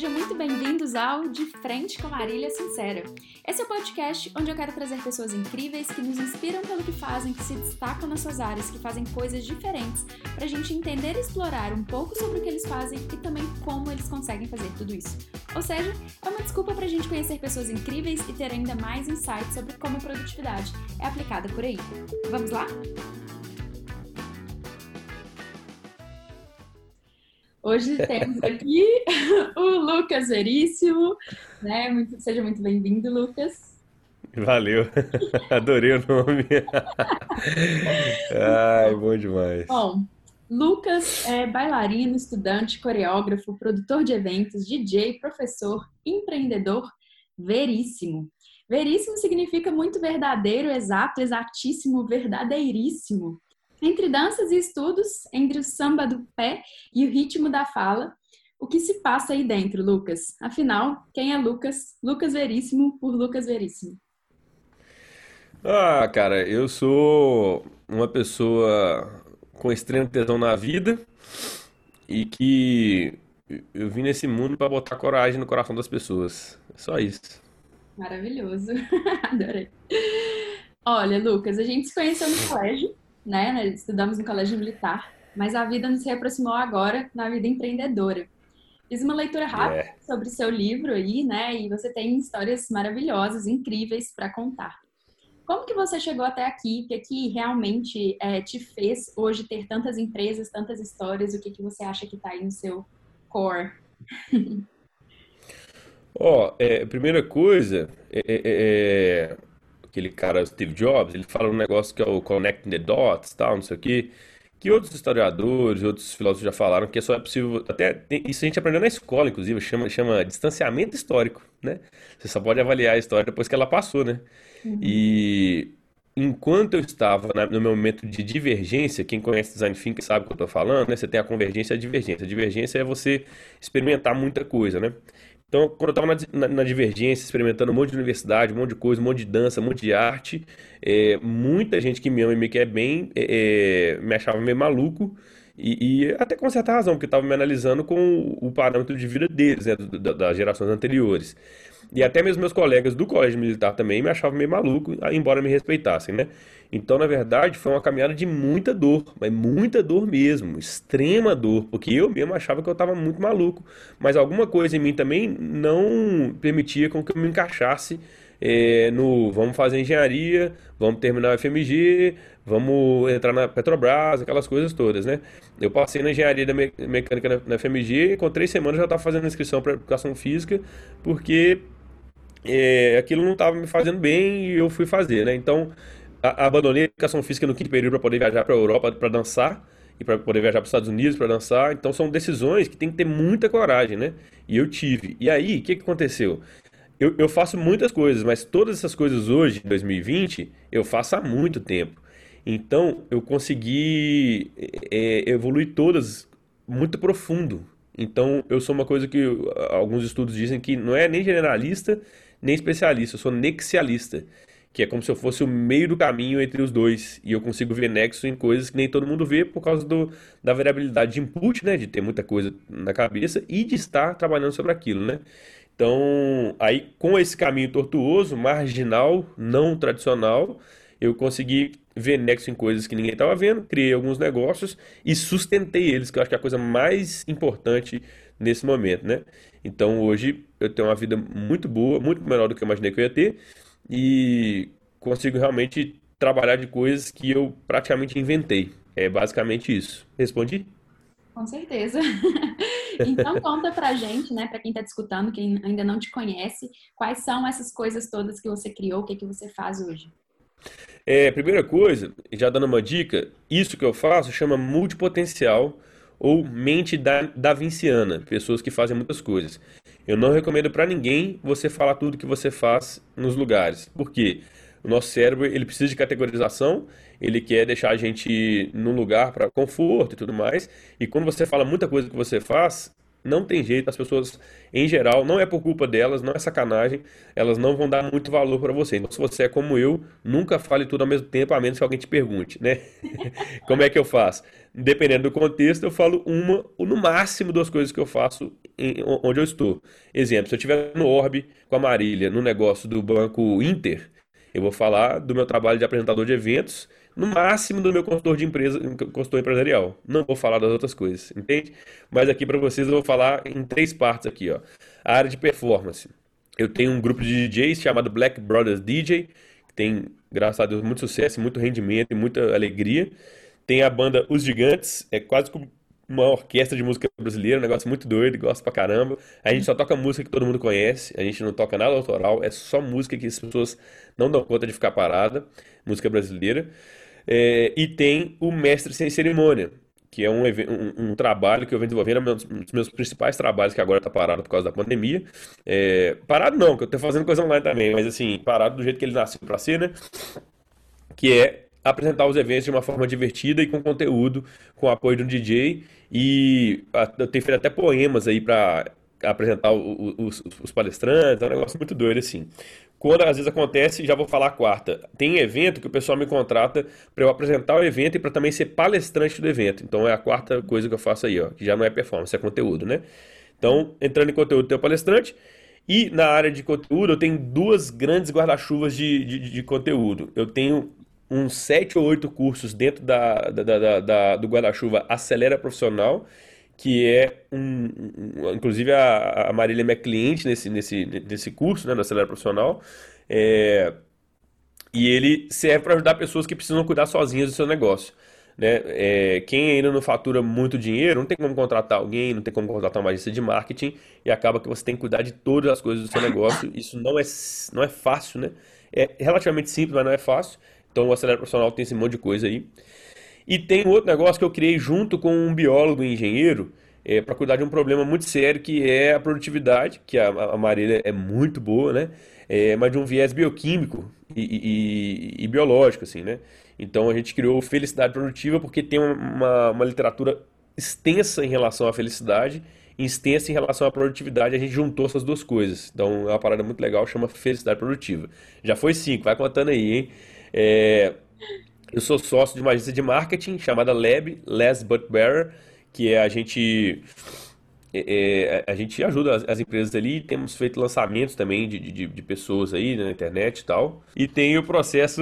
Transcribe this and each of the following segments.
Sejam muito bem-vindos ao De Frente com Marília Sincera. Esse é o podcast onde eu quero trazer pessoas incríveis que nos inspiram pelo que fazem, que se destacam nas suas áreas, que fazem coisas diferentes, para a gente entender e explorar um pouco sobre o que eles fazem e também como eles conseguem fazer tudo isso. Ou seja, é uma desculpa para a gente conhecer pessoas incríveis e ter ainda mais insights sobre como a produtividade é aplicada por aí. Vamos lá? Hoje temos aqui o Lucas Veríssimo, né? Muito, seja muito bem-vindo, Lucas. Valeu, adorei o nome. Ai, bom demais. Bom, Lucas é bailarino, estudante, coreógrafo, produtor de eventos, DJ, professor, empreendedor, veríssimo. Veríssimo significa muito verdadeiro, exato, exatíssimo, verdadeiríssimo. Entre danças e estudos, entre o samba do pé e o ritmo da fala, o que se passa aí dentro, Lucas? Afinal, quem é Lucas? Lucas Veríssimo por Lucas Veríssimo. Ah, cara, eu sou uma pessoa com extremo tesão na vida e que eu vim nesse mundo para botar coragem no coração das pessoas. É só isso. Maravilhoso. Adorei. Olha, Lucas, a gente se conheceu no colégio né? Estudamos no colégio militar, mas a vida nos reaproximou agora na vida empreendedora. Fiz uma leitura rápida é. sobre seu livro aí, né? E você tem histórias maravilhosas, incríveis para contar. Como que você chegou até aqui? O que, que realmente é, te fez hoje ter tantas empresas, tantas histórias? O que, que você acha que está aí no seu core? Ó, oh, é, primeira coisa, é, é, é aquele cara Steve Jobs, ele fala um negócio que é o connecting the dots, tal, não sei o quê, que outros historiadores, outros filósofos já falaram que só é possível, até isso a gente aprendeu na escola, inclusive, chama, chama distanciamento histórico, né? Você só pode avaliar a história depois que ela passou, né? Uhum. E enquanto eu estava no meu momento de divergência, quem conhece design thinking sabe o que eu estou falando, né? Você tem a convergência e a divergência. A divergência é você experimentar muita coisa, né? Então, quando eu estava na, na, na, divergência, experimentando um monte de universidade, um monte de coisa, um monte de dança, um monte de arte, é, muita gente que me ama e me quer bem é, me achava meio maluco. E, e, até com certa razão, porque estava me analisando com o, parâmetro de vida deles, né, das gerações anteriores. E até mesmo meus colegas do colégio militar também me achavam meio maluco, embora me respeitassem, né? Então, na verdade, foi uma caminhada de muita dor, mas muita dor mesmo, extrema dor, porque eu mesmo achava que eu estava muito maluco, mas alguma coisa em mim também não permitia com que eu me encaixasse é, no vamos fazer engenharia, vamos terminar o FMG, vamos entrar na Petrobras, aquelas coisas todas, né? Eu passei na engenharia da me mecânica na, na, FMG com três semanas já estava fazendo inscrição para educação física, porque é, aquilo não estava me fazendo bem e eu fui fazer, né? Então, a, abandonei a educação física no quinto período para poder viajar para a Europa para dançar e para poder viajar para os Estados Unidos para dançar. Então, são decisões que tem que ter muita coragem, né? E eu tive. E aí, o que, que aconteceu? Eu, eu faço muitas coisas, mas todas essas coisas hoje, em 2020, eu faço há muito tempo. Então, eu consegui é, evoluir todas muito profundo. Então, eu sou uma coisa que alguns estudos dizem que não é nem generalista, nem especialista, eu sou nexialista, que é como se eu fosse o meio do caminho entre os dois, e eu consigo ver nexo em coisas que nem todo mundo vê por causa do, da variabilidade de input, né, de ter muita coisa na cabeça e de estar trabalhando sobre aquilo, né? Então, aí com esse caminho tortuoso, marginal, não tradicional, eu consegui ver nexo em coisas que ninguém estava vendo, criei alguns negócios e sustentei eles, que eu acho que é a coisa mais importante nesse momento, né? Então hoje eu tenho uma vida muito boa, muito melhor do que eu imaginei que eu ia ter e consigo realmente trabalhar de coisas que eu praticamente inventei. É basicamente isso. Respondi? Com certeza. então conta pra gente, né, para quem está escutando, quem ainda não te conhece, quais são essas coisas todas que você criou, o que, que você faz hoje? É, primeira coisa, já dando uma dica, isso que eu faço chama multipotencial ou mente da, da vinciana, pessoas que fazem muitas coisas. Eu não recomendo para ninguém você falar tudo que você faz nos lugares, porque o nosso cérebro ele precisa de categorização, ele quer deixar a gente num lugar para conforto e tudo mais. E quando você fala muita coisa que você faz, não tem jeito, as pessoas, em geral, não é por culpa delas, não é sacanagem, elas não vão dar muito valor para você. Então, se você é como eu, nunca fale tudo ao mesmo tempo, a menos que alguém te pergunte, né? como é que eu faço? Dependendo do contexto, eu falo uma ou no máximo duas coisas que eu faço em- onde eu estou. Exemplo, se eu estiver no Orbe com a Marília, no negócio do Banco Inter, eu vou falar do meu trabalho de apresentador de eventos, no máximo do meu consultor de empresa, consultor empresarial. Não vou falar das outras coisas, entende? Mas aqui para vocês eu vou falar em três partes aqui, ó. A área de performance. Eu tenho um grupo de DJs chamado Black Brothers DJ, que tem, graças a Deus, muito sucesso, muito rendimento e muita alegria. Tem a banda Os Gigantes, é quase como uma orquestra de música brasileira, um negócio muito doido, gosto pra caramba. A gente só toca música que todo mundo conhece, a gente não toca nada autoral, é só música que as pessoas não dão conta de ficar parada, música brasileira. É, e tem o Mestre Sem Cerimônia, que é um, um, um, trabalho que eu venho desenvolvendo, é um dos meus principais trabalhos, que agora está parado por causa da pandemia. É, parado não, que eu estou fazendo coisa online também, mas assim, parado do jeito que ele nasceu para ser, né? Que é apresentar os eventos de uma forma divertida e com conteúdo, com apoio de um DJ. E eu tenho feito até poemas aí para apresentar os, os, palestrantes, é um negócio muito doido assim. Quando às vezes acontece, já vou falar quarta. Tem evento que o pessoal me contrata para eu apresentar o evento e para também ser palestrante do evento. Então é a quarta coisa que eu faço aí, ó, que já não é performance, é conteúdo, né? Então, entrando em conteúdo, tem o palestrante. E na área de conteúdo, eu tenho duas grandes guarda-chuvas de, de, de, conteúdo. Eu tenho uns sete ou oito cursos dentro da, da, da, da do guarda-chuva Acelera Profissional, que é um, um, inclusive a, a Marília é minha cliente nesse, nesse, nesse curso, né, no Acelera Profissional, é, e ele serve para ajudar pessoas que precisam cuidar sozinhas do seu negócio. Né? É, quem ainda não fatura muito dinheiro, não tem como contratar alguém, não tem como contratar uma agência de marketing, e acaba que você tem que cuidar de todas as coisas do seu negócio. Isso não é, não é fácil, né? É relativamente simples, mas não é fácil. Então o Acelera Profissional tem esse monte de coisa aí. E tem outro negócio que eu criei junto com um biólogo e engenheiro é, para cuidar de um problema muito sério que é a produtividade, que a, a Marília é muito boa, né? É, mas de um viés bioquímico e, e, e, biológico, assim, né? Então a gente criou Felicidade Produtiva porque tem uma, uma literatura extensa em relação à felicidade extensa em relação à produtividade. A gente juntou essas duas coisas. Então é uma parada muito legal, chama Felicidade Produtiva. Já foi cinco, vai contando aí, hein? É, eu sou sócio de uma agência de marketing chamada Lab, Less But Better, que é a gente é, é, a gente ajuda as, as, empresas ali, temos feito lançamentos também de, de, de, pessoas aí na internet e tal. E tem o processo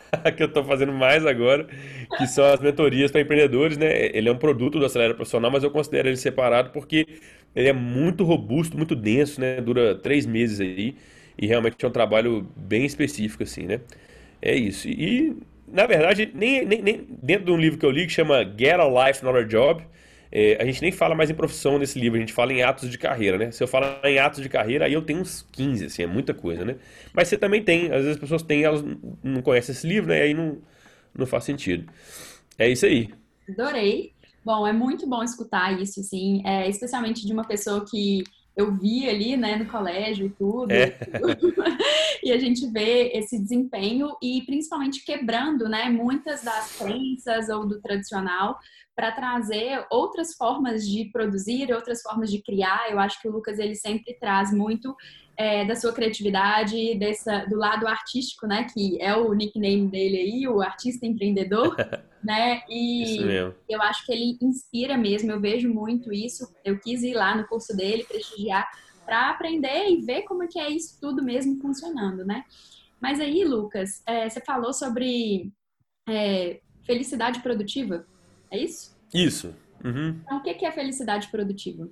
que eu estou fazendo mais agora, que são as mentorias para empreendedores, né? Ele é um produto do Acelera Profissional, mas eu considero ele separado porque ele é muito robusto, muito denso, né? Dura três meses aí e realmente é um trabalho bem específico, assim, né? É isso. E na verdade, nem, nem, nem, dentro de um livro que eu li que chama Get a Life, Not a Job, é, a gente nem fala mais em profissão nesse livro, a gente fala em atos de carreira, né? Se eu falar em atos de carreira, aí eu tenho uns 15, assim, é muita coisa, né? Mas você também tem, às vezes as pessoas têm, elas não conhecem esse livro, né? Aí não, não faz sentido. É isso aí. Adorei. Bom, é muito bom escutar isso, assim, é, especialmente de uma pessoa que eu vi ali, né, no colégio e tudo. É. e a gente vê esse desempenho e principalmente quebrando, né, muitas das crenças ou do tradicional para trazer outras formas de produzir, outras formas de criar. Eu acho que o Lucas ele sempre traz muito é, da sua criatividade, dessa, do lado artístico, né? Que é o nickname dele aí, o artista empreendedor, né? E eu acho que ele inspira mesmo. Eu vejo muito isso. Eu quis ir lá no curso dele, prestigiar, para aprender e ver como é que é isso tudo mesmo funcionando, né? Mas aí, Lucas, é, você falou sobre é, felicidade produtiva. É isso? Isso. Uhum. Então, o que é felicidade produtiva?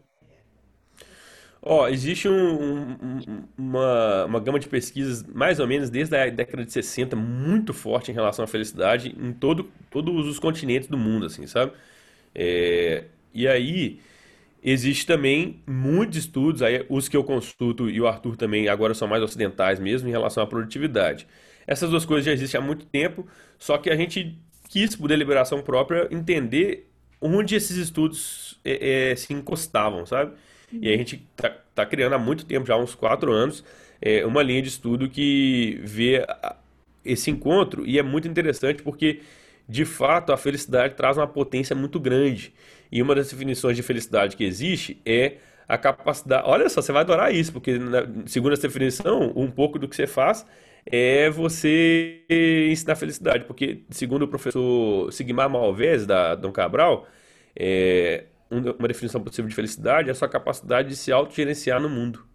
Ó, existe um, um, uma, uma gama de pesquisas, mais ou menos desde a década de 60, muito forte em relação à felicidade em todo, todos os continentes do mundo, assim, sabe? É, e aí, existe também muitos estudos, aí, os que eu consulto e o Arthur também agora são mais ocidentais mesmo, em relação à produtividade. Essas duas coisas já existem há muito tempo, só que a gente quis, por deliberação própria, entender onde esses estudos é, é, se encostavam, sabe? E a gente está tá criando há muito tempo, já há uns quatro anos, é, uma linha de estudo que vê esse encontro e é muito interessante porque, de fato, a felicidade traz uma potência muito grande. E uma das definições de felicidade que existe é a capacidade. Olha só, você vai adorar isso, porque, segundo essa definição, um pouco do que você faz é você ensinar felicidade, porque segundo o professor Sigmar Malvez da Dom Cabral, é, uma definição possível de felicidade é a sua capacidade de se autogerenciar no mundo.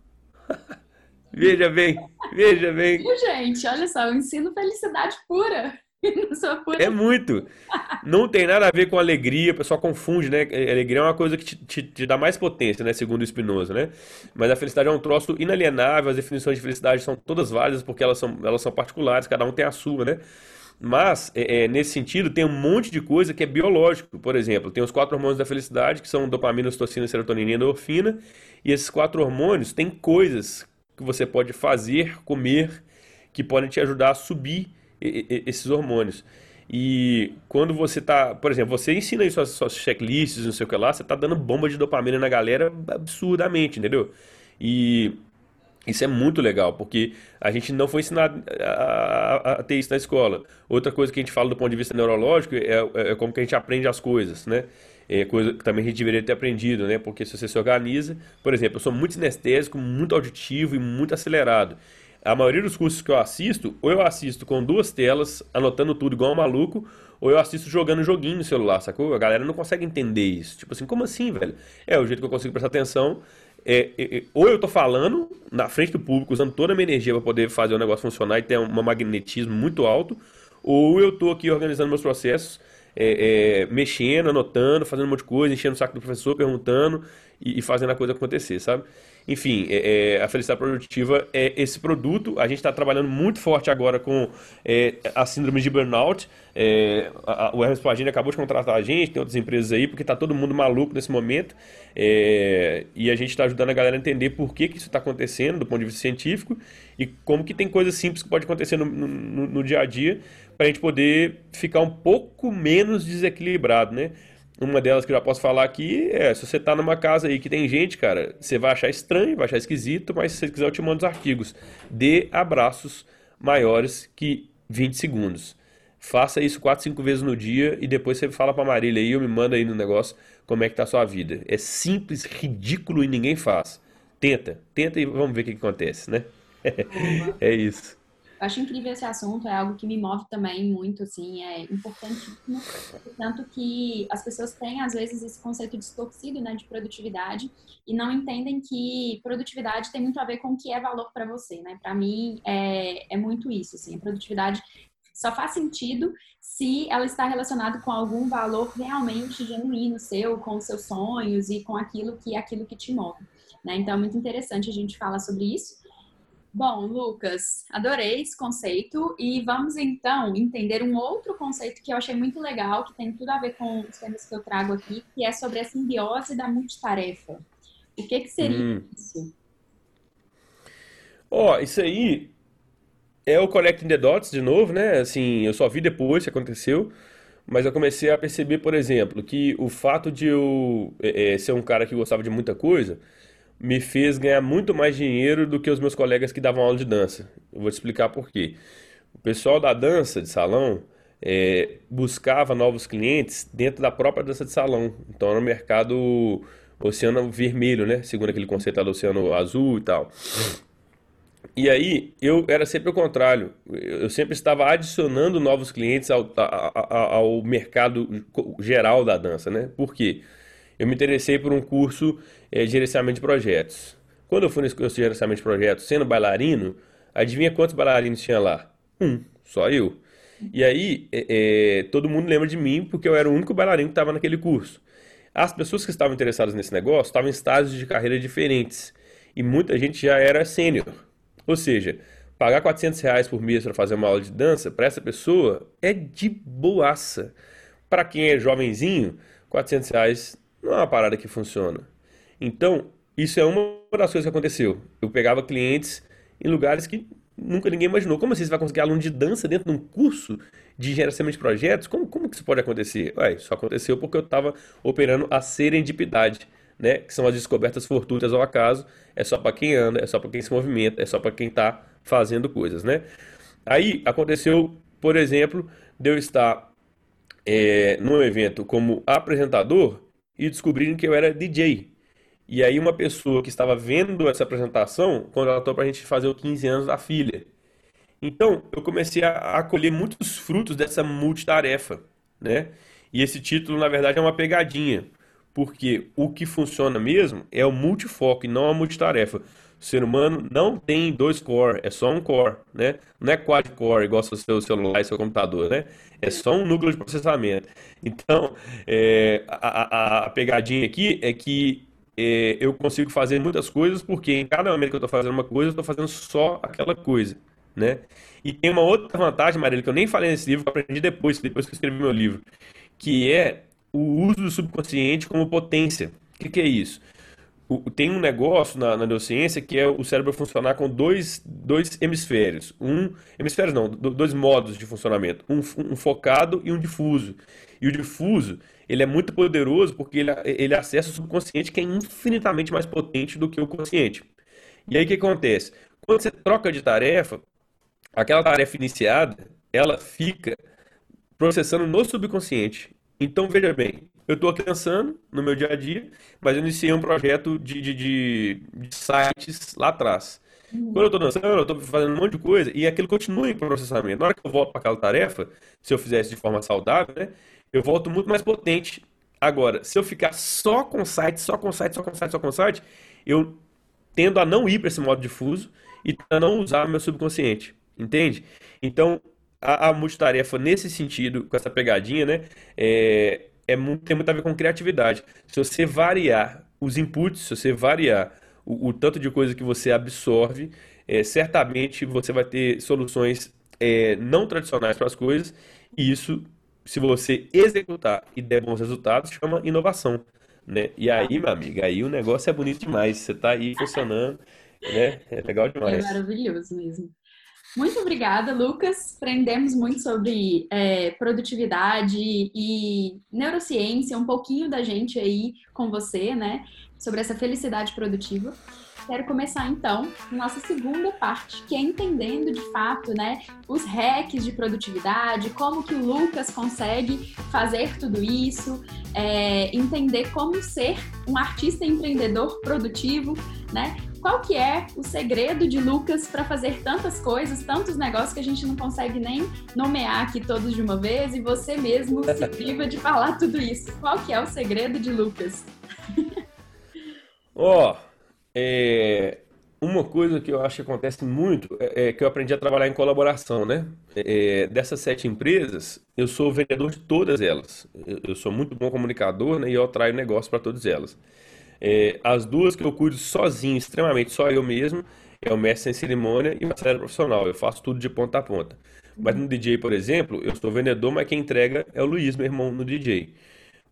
veja bem, veja bem. Viu, gente? Olha só, eu ensino felicidade pura. Pura... É muito. Não tem nada a ver com alegria, o pessoal confunde, né? Alegria é uma coisa que te, te, te dá mais potência, né? Segundo o Spinoza, né? Mas a felicidade é um troço inalienável, as definições de felicidade são todas válidas porque elas são, elas são particulares, cada um tem a sua, né? Mas, é, é, nesse sentido, tem um monte de coisa que é biológico. Por exemplo, tem os quatro hormônios da felicidade, que são dopamina, ocitocina, serotonina e endorfina. E esses quatro hormônios têm coisas que você pode fazer, comer, que podem te ajudar a subir esses hormônios. E quando você tá, por exemplo, você ensina aí suas, suas checklists, não sei o que lá, você tá dando bomba de dopamina na galera absurdamente, entendeu? E isso é muito legal, porque a gente não foi ensinado a, a, a, ter isso na escola. Outra coisa que a gente fala do ponto de vista neurológico é, é, é como que a gente aprende as coisas, né? É coisa que também a gente deveria ter aprendido, né? Porque se você se organiza, por exemplo, eu sou muito sinestésico, muito auditivo e muito acelerado. A maioria dos cursos que eu assisto, ou eu assisto com duas telas, anotando tudo igual um maluco, ou eu assisto jogando joguinho no celular, sacou? A galera não consegue entender isso. Tipo assim, como assim, velho? É o jeito que eu consigo prestar atenção é, é, é, ou eu tô falando na frente do público, usando toda a minha energia para poder fazer o negócio funcionar e ter um magnetismo muito alto, ou eu tô aqui organizando meus processos, é, é, mexendo, anotando, fazendo um monte de coisa, enchendo o saco do professor, perguntando e, e fazendo a coisa acontecer, sabe? Enfim, é, é, a felicidade produtiva é esse produto. A gente está trabalhando muito forte agora com é, a síndrome de burnout. É, a, a, o Hermes Pagini acabou de contratar a gente, tem outras empresas aí, porque está todo mundo maluco nesse momento. É, e a gente está ajudando a galera a entender por que, que isso está acontecendo do ponto de vista científico e como que tem coisas simples que pode acontecer no, no, no dia a dia para a gente poder ficar um pouco menos desequilibrado, né? Uma delas que eu já posso falar aqui é: se você tá numa casa aí que tem gente, cara, você vai achar estranho, vai achar esquisito, mas se você quiser eu te mando os artigos. Dê abraços maiores que 20 segundos. Faça isso 4, 5 vezes no dia e depois você fala pra Marília aí ou me manda aí no negócio como é que tá a sua vida. É simples, ridículo e ninguém faz. Tenta, tenta e vamos ver o que, que acontece, né? é isso. Eu acho incrível esse assunto, é algo que me move também muito, assim, é importantíssimo. Tanto que as pessoas têm, às vezes, esse conceito distorcido, né, de produtividade e não entendem que produtividade tem muito a ver com o que é valor para você, né? Para mim, é, é muito isso, assim, a produtividade só faz sentido se ela está relacionada com algum valor realmente genuíno seu, com os seus sonhos e com aquilo que é aquilo que te move. Né? Então é muito interessante a gente falar sobre isso. Bom, Lucas, adorei esse conceito e vamos então entender um outro conceito que eu achei muito legal, que tem tudo a ver com os temas que eu trago aqui, que é sobre a simbiose da multitarefa. O que, que seria hum. isso? Ó, oh, isso aí é o Connecting the Dots de novo, né? Assim, eu só vi depois que aconteceu, mas eu comecei a perceber, por exemplo, que o fato de eu é, ser um cara que gostava de muita coisa me fez ganhar muito mais dinheiro do que os meus colegas que davam aula de dança. Eu vou te explicar por quê. O pessoal da dança de salão é, buscava novos clientes dentro da própria dança de salão. Então era um mercado oceano vermelho, né? Segundo aquele conceito lá do oceano azul e tal. E aí eu era sempre o contrário. Eu sempre estava adicionando novos clientes ao, ao, ao mercado geral da dança, né? Por quê? Eu me interessei por um curso é, de gerenciamento de projetos. Quando eu fui nesse curso de gerenciamento de projetos, sendo bailarino, adivinha quantos bailarinos tinha lá? Um, só eu. E aí, é, é, todo mundo lembra de mim porque eu era o único bailarino que estava naquele curso. As pessoas que estavam interessadas nesse negócio estavam em estágios de carreira diferentes. E muita gente já era sênior. Ou seja, pagar 400 reais por mês para fazer uma aula de dança, para essa pessoa, é de boaça. Para quem é jovenzinho, 400 reais não é uma parada que funciona. Então, isso é uma das coisas que aconteceu. Eu pegava clientes em lugares que nunca ninguém imaginou. Como assim você vai conseguir aluno de dança dentro de um curso de gerenciamento de projetos? Como, como que isso pode acontecer? Ué, isso aconteceu porque eu estava operando a serendipidade, né? Que são as descobertas fortuitas ao acaso. É só para quem anda, é só para quem se movimenta, é só para quem está fazendo coisas, né? Aí aconteceu, por exemplo, de eu estar é, num evento como apresentador e descobriram que eu era DJ. E aí uma pessoa que estava vendo essa apresentação contratou para a gente fazer os 15 anos da filha. Então eu comecei a, colher muitos frutos dessa multitarefa, né? E esse título, na verdade, é uma pegadinha. Porque o que funciona mesmo é o multifoco e não a multitarefa. O ser humano não tem dois core, é só um core, né? Não é quad-core igual o seu celular e seu computador, né? É só um núcleo de processamento. Então, é, a, a, a, pegadinha aqui é que é, eu consigo fazer muitas coisas porque em cada momento que eu estou fazendo uma coisa, eu estou fazendo só aquela coisa, né? E tem uma outra vantagem, Marília, que eu nem falei nesse livro, que eu aprendi depois, depois que eu escrevi meu livro, que é o uso do subconsciente como potência. O que, que é isso? Tem um negócio na, na, neurociência que é o cérebro funcionar com dois, dois hemisférios. Um hemisférios não, dois modos de funcionamento. Um, um, focado e um difuso. E o difuso, ele é muito poderoso porque ele, ele acessa o subconsciente que é infinitamente mais potente do que o consciente. E aí o que acontece? Quando você troca de tarefa, aquela tarefa iniciada, ela fica processando no subconsciente. Então, veja bem, eu estou pensando no meu dia a dia, mas eu iniciei um projeto de, de, de, de sites lá atrás. Quando eu estou dançando, eu estou fazendo um monte de coisa e aquilo continua em processamento. Na hora que eu volto para aquela tarefa, se eu fizesse de forma saudável, né, eu volto muito mais potente. Agora, se eu ficar só com site, só com site, só com site, só com site, eu tendo a não ir para esse modo difuso e a não usar meu subconsciente. Entende? Então, a, a multitarefa nesse sentido, com essa pegadinha, né? É, é muito, tem muito a ver com criatividade. Se você variar os inputs, se você variar o, o tanto de coisa que você absorve, é, certamente você vai ter soluções é, não tradicionais para as coisas, e isso, se você executar e der bons resultados, chama inovação. Né? E aí, meu amigo, aí o negócio é bonito demais. Você está aí funcionando, né? É legal demais. É maravilhoso mesmo. Muito obrigada, Lucas. Aprendemos muito sobre é, produtividade e neurociência, um pouquinho da gente aí com você, né? Sobre essa felicidade produtiva. Quero começar então nossa segunda parte, que é entendendo de fato, né, os hacks de produtividade, como que o Lucas consegue fazer tudo isso, é, entender como ser um artista empreendedor produtivo, né? Qual que é o segredo de Lucas para fazer tantas coisas, tantos negócios que a gente não consegue nem nomear aqui todos de uma vez e você mesmo se priva de falar tudo isso. Qual que é o segredo de Lucas? Ó, oh, é, uma coisa que eu acho que acontece muito é, é que eu aprendi a trabalhar em colaboração, né? É, dessas sete empresas, eu sou vendedor de todas elas. Eu, eu sou muito bom comunicador né, e eu atraio negócio para todas elas. É, as duas que eu cuido sozinho, extremamente só eu mesmo, é o mestre em cerimônia e o acelera profissional. Eu faço tudo de ponta a ponta. Mas no DJ, por exemplo, eu sou vendedor, mas quem entrega é o Luiz, meu irmão, no DJ.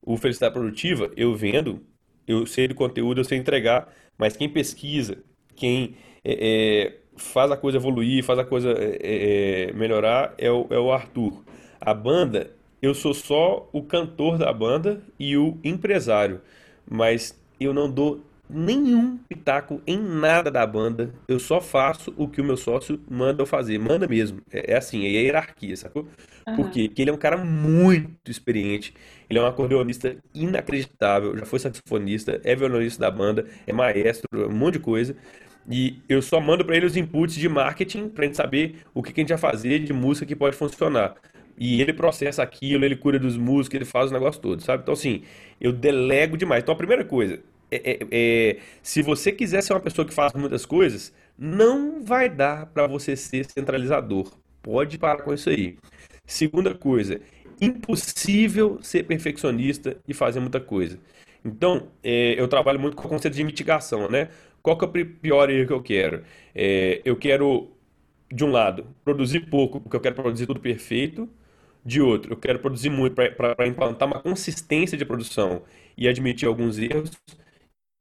O Felicidade Produtiva, eu vendo, eu sei do conteúdo, eu sei entregar, mas quem pesquisa, quem é, é, faz a coisa evoluir, faz a coisa é, é, melhorar, é o, é o Arthur. A banda, eu sou só o cantor da banda e o empresário, mas eu não dou nenhum pitaco em nada da banda. Eu só faço o que o meu sócio manda eu fazer. Manda mesmo. É, é assim, é hierarquia, sacou? Uhum. Por quê? Porque ele é um cara muito experiente. Ele é um acordeonista inacreditável. Já foi saxofonista, é violonista da banda, é maestro, um monte de coisa. E eu só mando para ele os inputs de marketing para gente saber o que, que a gente vai fazer de música que pode funcionar. E ele processa aquilo, ele cura dos músicos, ele faz o negócio todo, sabe? Então, assim, eu delego demais. Então, a primeira coisa, é, é, é, se você quiser ser uma pessoa que faz muitas coisas, não vai dar para você ser centralizador. Pode parar com isso aí. Segunda coisa, impossível ser perfeccionista e fazer muita coisa. Então, é, eu trabalho muito com o conceito de mitigação, né? Qual que é o pior erro que eu quero? É, eu quero, de um lado, produzir pouco, porque eu quero produzir tudo perfeito, de outro, eu quero produzir muito para implantar uma consistência de produção e admitir alguns erros,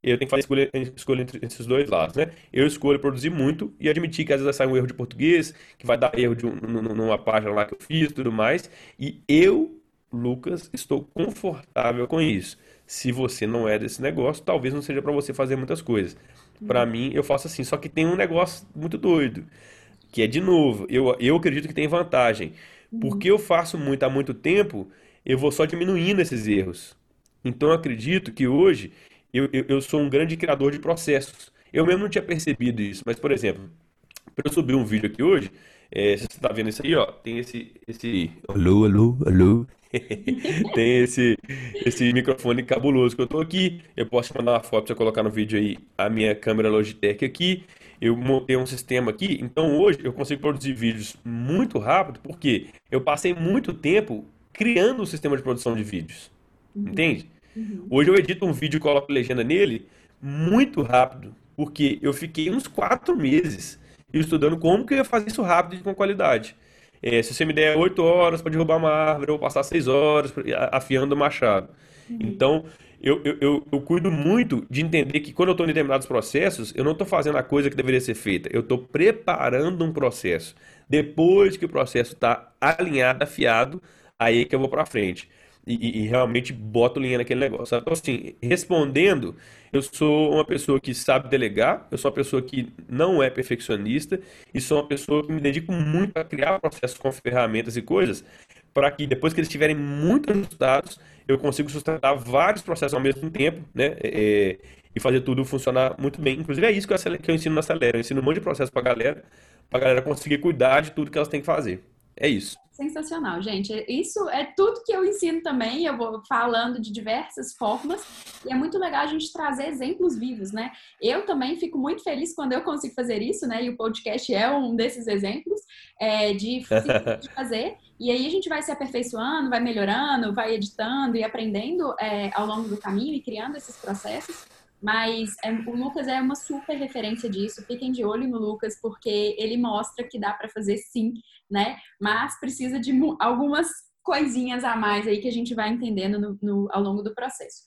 eu tenho que fazer escolha, escolha entre esses dois lados, né? Eu escolho produzir muito e admitir que às vezes sai um erro de português, que vai dar erro de um, numa página lá que eu fiz e tudo mais. E eu, Lucas, estou confortável com isso. Se você não é desse negócio, talvez não seja para você fazer muitas coisas. Para uhum. mim, eu faço assim. Só que tem um negócio muito doido, que é de novo, eu, eu acredito que tem vantagem. Porque eu faço muito há muito tempo, eu vou só diminuindo esses erros. Então eu acredito que hoje eu, eu, eu sou um grande criador de processos. Eu mesmo não tinha percebido isso, mas por exemplo, para eu subir um vídeo aqui hoje, é, você está vendo isso aí, ó, tem esse, esse alô, alô, alô, tem esse, esse microfone cabuloso que eu tô aqui. Eu posso te mandar uma foto pra você colocar no vídeo aí a minha câmera Logitech aqui. Eu montei um sistema aqui, então hoje eu consigo produzir vídeos muito rápido, porque eu passei muito tempo criando um sistema de produção de vídeos. Uhum. Entende? Uhum. Hoje eu edito um vídeo e coloco legenda nele muito rápido, porque eu fiquei uns quatro meses estudando como que eu ia fazer isso rápido e com qualidade. É, se você me der 8 horas para derrubar uma árvore, eu vou passar 6 horas afiando o machado. Uhum. Então, eu, eu, eu, eu, cuido muito de entender que quando eu estou em determinados processos, eu não estou fazendo a coisa que deveria ser feita. Eu estou preparando um processo. Depois que o processo está alinhado, afiado, aí que eu vou para frente e, e, realmente boto linha naquele negócio. Então, assim, respondendo, eu sou uma pessoa que sabe delegar, eu sou uma pessoa que não é perfeccionista e sou uma pessoa que me dedico muito a criar processos com ferramentas e coisas para que depois que eles estiverem muito ajustados, eu consiga sustentar vários processos ao mesmo tempo, né? É, e fazer tudo funcionar muito bem. Inclusive é isso que eu, que eu ensino na Acelera. Eu ensino um monte de processo para a galera, para a galera conseguir cuidar de tudo que elas têm que fazer. É isso. Sensacional, gente. Isso é tudo que eu ensino também. Eu vou falando de diversas formas e é muito legal a gente trazer exemplos vivos, né? Eu também fico muito feliz quando eu consigo fazer isso, né? E o podcast é um desses exemplos é, de, de fazer. E aí a gente vai se aperfeiçoando, vai melhorando, vai editando e aprendendo é, ao longo do caminho e criando esses processos. Mas é, o Lucas é uma super referência disso. Fiquem de olho no Lucas, porque ele mostra que dá para fazer sim, né? Mas precisa de algumas coisinhas a mais aí que a gente vai entendendo no, no, ao longo do processo.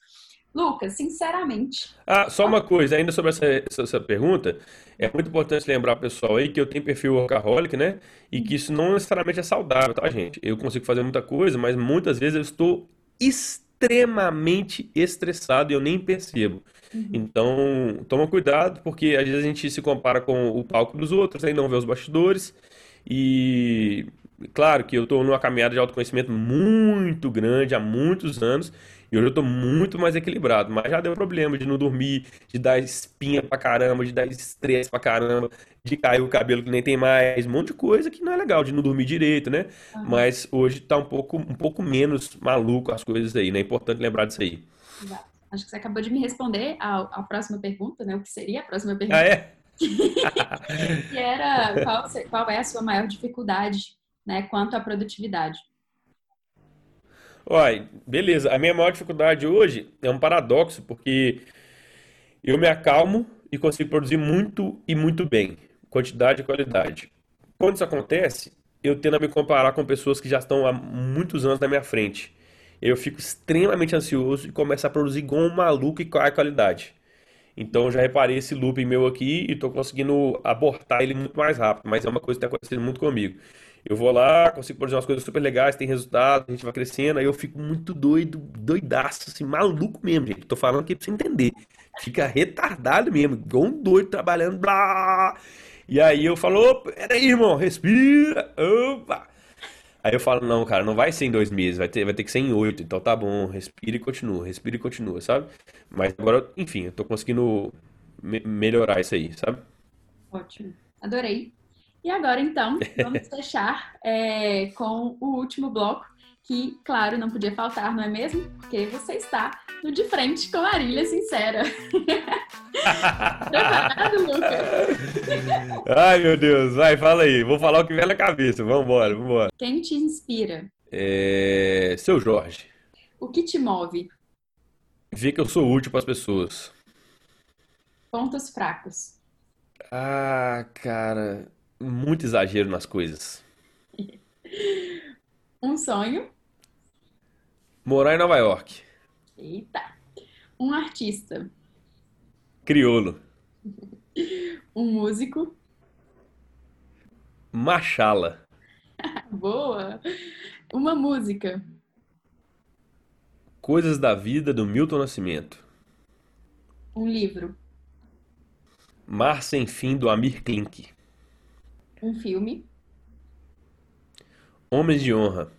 Lucas, sinceramente. Ah, só uma coisa, ainda sobre essa, essa pergunta, é muito importante lembrar pessoal aí que eu tenho perfil workaholic, né? E que isso não necessariamente é saudável, tá, gente? Eu consigo fazer muita coisa, mas muitas vezes eu estou extremamente estressado e eu nem percebo. Uhum. Então, toma cuidado, porque às vezes a gente se compara com o palco dos outros, aí não vê os bastidores. E claro que eu estou numa caminhada de autoconhecimento muito grande há muitos anos. E hoje eu estou muito mais equilibrado, mas já deu problema de não dormir, de dar espinha pra caramba, de dar estresse pra caramba, de cair o cabelo que nem tem mais, um monte de coisa que não é legal, de não dormir direito, né? Mas hoje tá um pouco, um pouco menos maluco as coisas aí, né? É importante lembrar disso aí. Acho que você acabou de me responder a próxima pergunta, né? O que seria a próxima pergunta? Ah, é? que era qual, qual é a sua maior dificuldade, né? Quanto à produtividade. Olha, beleza. A minha maior dificuldade hoje é um paradoxo, porque eu me acalmo e consigo produzir muito e muito bem, quantidade e qualidade. Quando isso acontece, eu tendo a me comparar com pessoas que já estão há muitos anos na minha frente eu fico extremamente ansioso e começo a produzir igual um maluco e com a qualidade. Então já reparei esse looping meu aqui e estou conseguindo abortar ele muito mais rápido, mas é uma coisa que tem acontecido muito comigo. Eu vou lá, consigo produzir umas coisas super legais, tem resultado, a gente vai crescendo, aí eu fico muito doido, doidaço, assim, maluco mesmo, gente. Tô falando aqui pra você entender. Fica retardado mesmo, igual um doido trabalhando, blá. E aí eu falo, opa, peraí, irmão, respira, opa. Aí eu falo, não, cara, não vai ser em dois meses, vai ter, vai ter que ser em oito. Então tá bom, respira e continua, respira e continua, sabe? Mas agora, enfim, eu tô conseguindo me melhorar isso aí, sabe? Ótimo, adorei. E agora, então, vamos fechar é, com o último bloco, que, claro, não podia faltar, não é mesmo? Porque você está no De Frente com a Marília Sincera. Preparado, Lucas? Ai, meu Deus. Vai, fala aí. Vou falar o que vem na cabeça. Vambora, vambora. Quem te inspira? É... Seu Jorge. O que te move? Ver que eu sou útil para as pessoas. Pontos fracos. Ah, cara. Muito exagero nas coisas. um sonho? Morar em Nova York. Eita. Um artista. Criolo. um músico. Machala. Boa. Uma música. Coisas da Vida do Milton Nascimento. Um livro. Mar Sem Fim do Amir Klink. Um filme. Homens de Honra.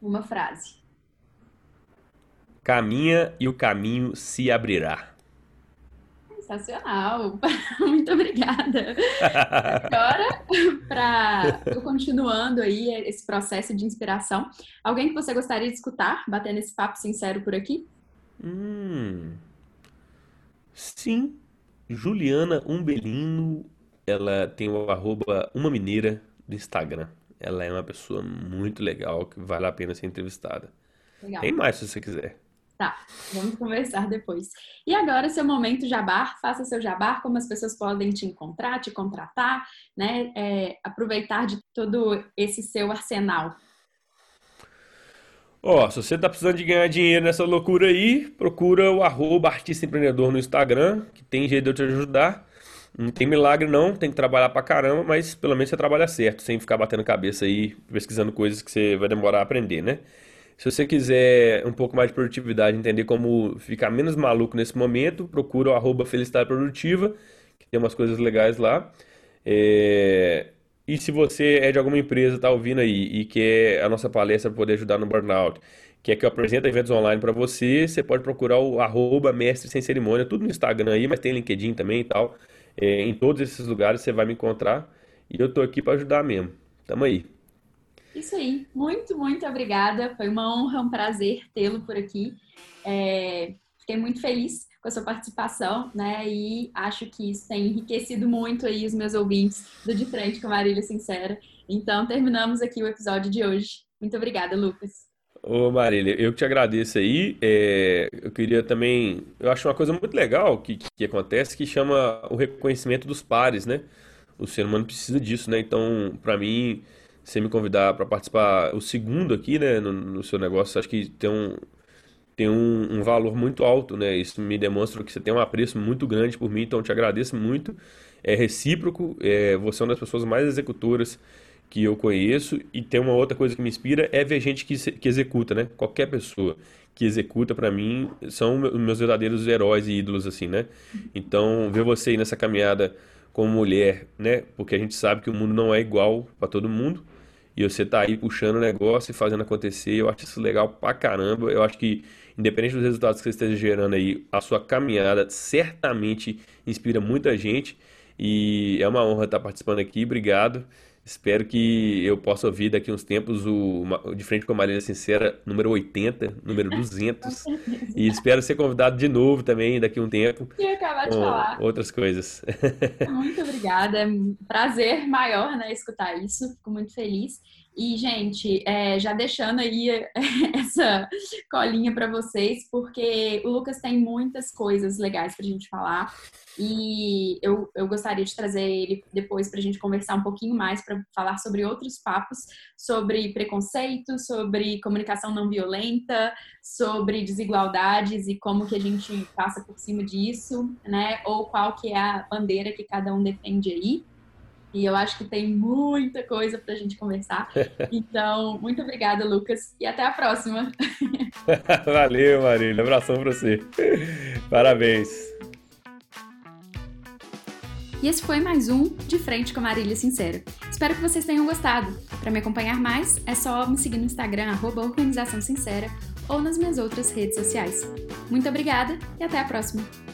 Uma frase. Caminha e o caminho se abrirá. Sensacional! Muito obrigada! Agora, para continuando aí esse processo de inspiração, alguém que você gostaria de escutar, batendo esse papo sincero por aqui? Hum, sim, Juliana Umbelino, ela tem o arroba uma mineira do Instagram. Ela é uma pessoa muito legal que vale a pena ser entrevistada. Legal. Tem mais se você quiser. Tá, vamos conversar depois. E agora, seu momento jabar, faça seu jabar, como as pessoas podem te encontrar, te contratar, né? É, aproveitar de todo esse seu arsenal. Ó, se você tá precisando de ganhar dinheiro nessa loucura aí, procura o arroba artista empreendedor no Instagram, que tem jeito de eu te ajudar. Não tem milagre não, tem que trabalhar pra caramba, mas pelo menos você trabalha certo, sem ficar batendo cabeça aí, pesquisando coisas que você vai demorar a aprender, né? Se você quiser um pouco mais de produtividade, entender como ficar menos maluco nesse momento, procura o arroba Felicidade Produtiva, que tem umas coisas legais lá. É... E se você é de alguma empresa, está ouvindo aí e quer a nossa palestra para poder ajudar no burnout, quer que eu apresente eventos online para você, você pode procurar o arroba mestre sem cerimônia, tudo no Instagram aí, mas tem LinkedIn também e tal. É, em todos esses lugares você vai me encontrar e eu estou aqui para ajudar mesmo. Tamo aí. Isso aí. Muito, muito obrigada. Foi uma honra, um prazer tê-lo por aqui. É, fiquei muito feliz com a sua participação, né? E acho que isso tem enriquecido muito aí os meus ouvintes do De Frente com Marília Sincera. Então, terminamos aqui o episódio de hoje. Muito obrigada, Lucas. Ô Marília, eu que te agradeço aí. É, eu queria também. Eu acho uma coisa muito legal que, que acontece que chama o reconhecimento dos pares, né? O ser humano precisa disso, né? Então, para mim você me convidar para participar o segundo aqui, né, no, no, seu negócio, acho que tem um tem um, um, valor muito alto, né? Isso me demonstra que você tem um apreço muito grande por mim, então te agradeço muito. É recíproco, é, você é uma das pessoas mais executoras que eu conheço e tem uma outra coisa que me inspira é ver gente que, que executa, né? Qualquer pessoa que executa para mim são meus verdadeiros heróis e ídolos assim, né? Então, ver você aí nessa caminhada como mulher, né? Porque a gente sabe que o mundo não é igual para todo mundo e você tá aí puxando o negócio e fazendo acontecer. Eu acho isso legal pra caramba. Eu acho que, independente dos resultados que você esteja gerando aí, a sua caminhada certamente inspira muita gente. E é uma honra estar participando aqui. Obrigado. Espero que eu possa ouvir daqui uns tempos o De Frente com a Marília Sincera, número 80, número 200. e espero ser convidado de novo também daqui a um tempo. E acabar de falar. Outras coisas. Muito obrigada. É um prazer maior, né, escutar isso. Fico muito feliz. E, gente, é, já deixando aí essa colinha para vocês, porque o Lucas tem muitas coisas legais para a gente falar. E eu, eu gostaria de trazer ele depois para a gente conversar um pouquinho mais, para falar sobre outros papos, sobre preconceito, sobre comunicação não violenta, sobre desigualdades e como que a gente passa por cima disso, né? Ou qual que é a bandeira que cada um defende aí. E eu acho que tem muita coisa para a gente conversar. Então, muito obrigada, Lucas, e até a próxima. Valeu, Marília. Abração para você. Parabéns. E esse foi mais um De Frente com a Marília Sincera. Espero que vocês tenham gostado. Para me acompanhar mais, é só me seguir no Instagram, arroba Organização Sincera, ou nas minhas outras redes sociais. Muito obrigada e até a próxima!